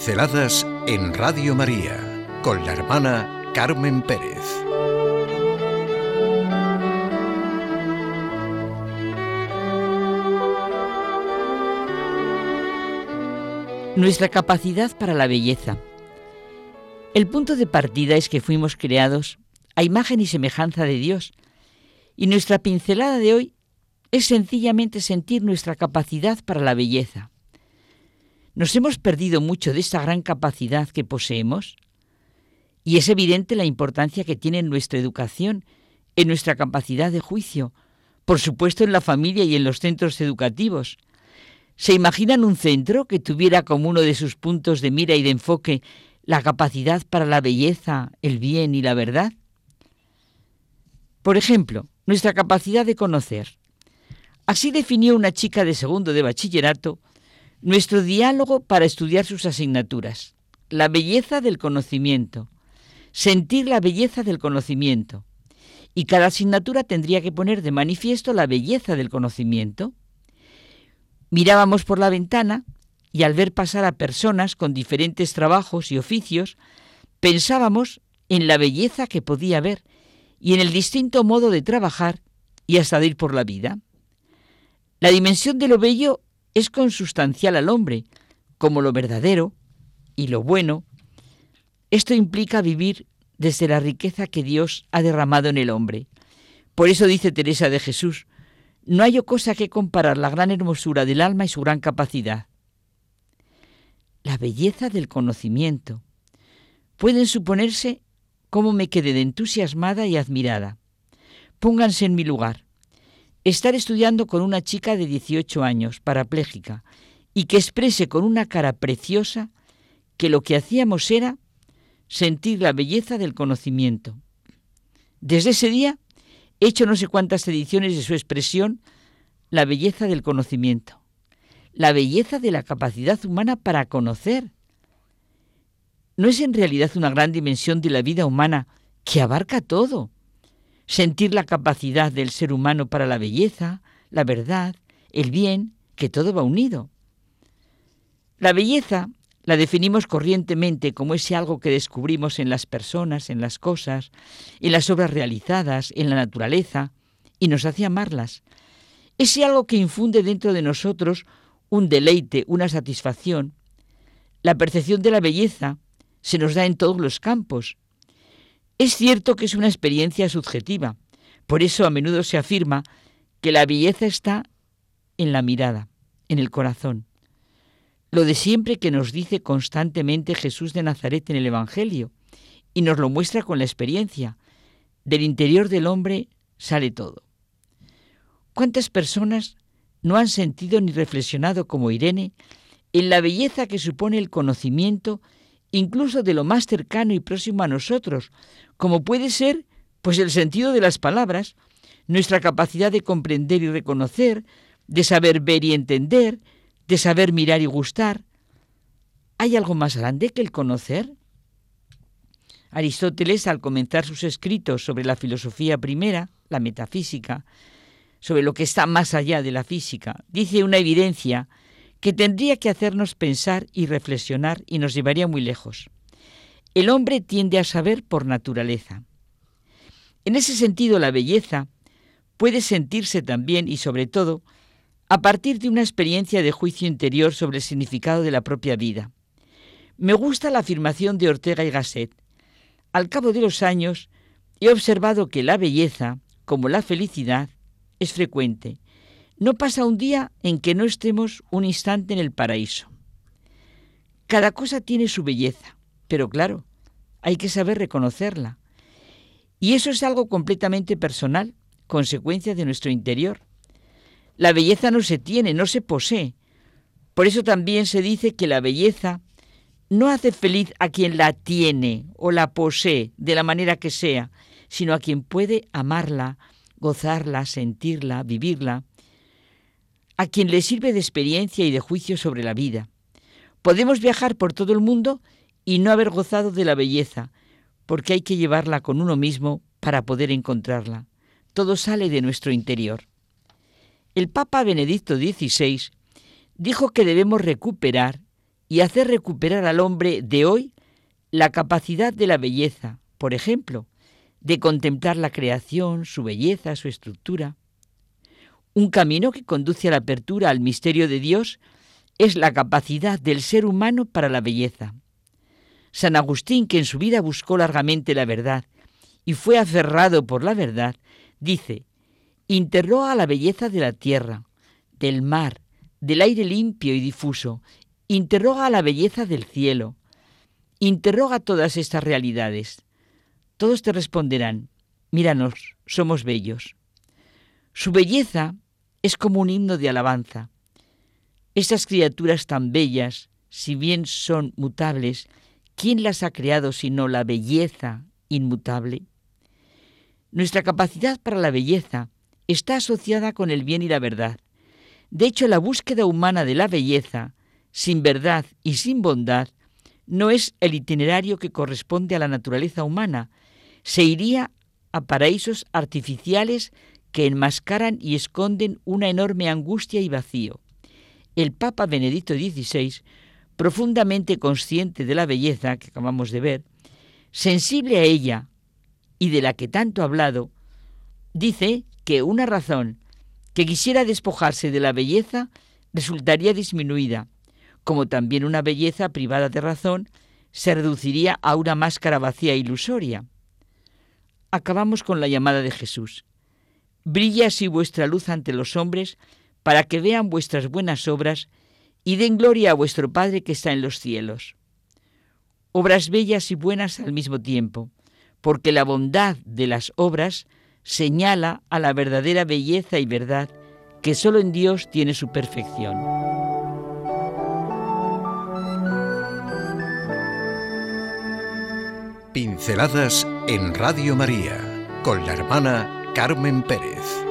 Pinceladas en Radio María con la hermana Carmen Pérez. Nuestra capacidad para la belleza. El punto de partida es que fuimos creados a imagen y semejanza de Dios. Y nuestra pincelada de hoy es sencillamente sentir nuestra capacidad para la belleza. Nos hemos perdido mucho de esta gran capacidad que poseemos y es evidente la importancia que tiene en nuestra educación, en nuestra capacidad de juicio, por supuesto en la familia y en los centros educativos. ¿Se imaginan un centro que tuviera como uno de sus puntos de mira y de enfoque la capacidad para la belleza, el bien y la verdad? Por ejemplo, nuestra capacidad de conocer. Así definió una chica de segundo de bachillerato nuestro diálogo para estudiar sus asignaturas. La belleza del conocimiento. Sentir la belleza del conocimiento. Y cada asignatura tendría que poner de manifiesto la belleza del conocimiento. Mirábamos por la ventana y al ver pasar a personas con diferentes trabajos y oficios, pensábamos en la belleza que podía haber y en el distinto modo de trabajar y hasta de ir por la vida. La dimensión de lo bello es consustancial al hombre, como lo verdadero y lo bueno. Esto implica vivir desde la riqueza que Dios ha derramado en el hombre. Por eso dice Teresa de Jesús, no hay cosa que comparar la gran hermosura del alma y su gran capacidad. La belleza del conocimiento. Pueden suponerse cómo me quedé entusiasmada y admirada. Pónganse en mi lugar. Estar estudiando con una chica de 18 años, parapléjica, y que exprese con una cara preciosa que lo que hacíamos era sentir la belleza del conocimiento. Desde ese día he hecho no sé cuántas ediciones de su expresión, la belleza del conocimiento, la belleza de la capacidad humana para conocer, ¿No es en realidad una gran dimensión de la vida humana que abarca todo? Sentir la capacidad del ser humano para la belleza, la verdad, el bien, que todo va unido. La belleza la definimos corrientemente como ese algo que descubrimos en las personas, en las cosas, en las obras realizadas, en la naturaleza, y nos hace amarlas. Ese algo que infunde dentro de nosotros un deleite, una satisfacción. La percepción de la belleza se nos da en todos los campos. Es cierto que es una experiencia subjetiva, por eso a menudo se afirma que la belleza está en la mirada, en el corazón. Lo de siempre que nos dice constantemente Jesús de Nazaret en el Evangelio, y nos lo muestra con la experiencia. Del interior del hombre sale todo. ¿Cuántas personas no han sentido ni reflexionado como Irene en la belleza que supone el conocimiento incluso de lo más cercano y próximo a nosotros, como puede ser pues el sentido de las palabras, nuestra capacidad de comprender y reconocer, de saber ver y entender, de saber mirar y gustar. ¿Hay algo más grande que el conocer? Aristóteles, al comenzar sus escritos sobre la filosofía primera, la metafísica, sobre lo que está más allá de la física, dice una evidencia que tendría que hacernos pensar y reflexionar y nos llevaría muy lejos. El hombre tiende a saber por naturaleza. En ese sentido, la belleza puede sentirse también y sobre todo a partir de una experiencia de juicio interior sobre el significado de la propia vida. Me gusta la afirmación de Ortega y Gasset. Al cabo de los años, he observado que la belleza, como la felicidad, es frecuente no pasa un día en que no estemos un instante en el paraíso. Cada cosa tiene su belleza, pero claro, hay que saber reconocerla. Y eso es algo completamente personal, consecuencia de nuestro interior. La belleza no se tiene, no se posee. Por eso también se dice que la belleza no hace feliz a quien la tiene o la posee de la manera que sea, sino a quien puede amarla, gozarla, sentirla, vivirla a quien le sirve de experiencia y de juicio sobre la vida. Podemos viajar por todo el mundo y no haber gozado de la belleza, porque hay que llevarla con uno mismo para poder encontrarla. Todo sale de nuestro interior. El Papa Benedicto XVI dijo que debemos recuperar y hacer recuperar al hombre de hoy la capacidad de la belleza, por ejemplo, de contemplar la creación, su belleza, su estructura. Un camino que conduce a la apertura al misterio de Dios es la capacidad del ser humano para la belleza. San Agustín, que en su vida buscó largamente la verdad y fue aferrado por la verdad, dice, interroga la belleza de la tierra, del mar, del aire limpio y difuso, interroga la belleza del cielo, interroga todas estas realidades. Todos te responderán, míranos, somos bellos. Su belleza es como un himno de alabanza. Esas criaturas tan bellas, si bien son mutables, ¿quién las ha creado sino la belleza inmutable? Nuestra capacidad para la belleza está asociada con el bien y la verdad. De hecho, la búsqueda humana de la belleza, sin verdad y sin bondad, no es el itinerario que corresponde a la naturaleza humana. Se iría a paraísos artificiales que enmascaran y esconden una enorme angustia y vacío. El Papa Benedicto XVI, profundamente consciente de la belleza que acabamos de ver, sensible a ella y de la que tanto ha hablado, dice que una razón que quisiera despojarse de la belleza resultaría disminuida, como también una belleza privada de razón se reduciría a una máscara vacía e ilusoria. Acabamos con la llamada de Jesús. Brilla así vuestra luz ante los hombres, para que vean vuestras buenas obras y den gloria a vuestro Padre que está en los cielos. Obras bellas y buenas al mismo tiempo, porque la bondad de las obras señala a la verdadera belleza y verdad que solo en Dios tiene su perfección. Pinceladas en Radio María con la hermana Carmen Pérez.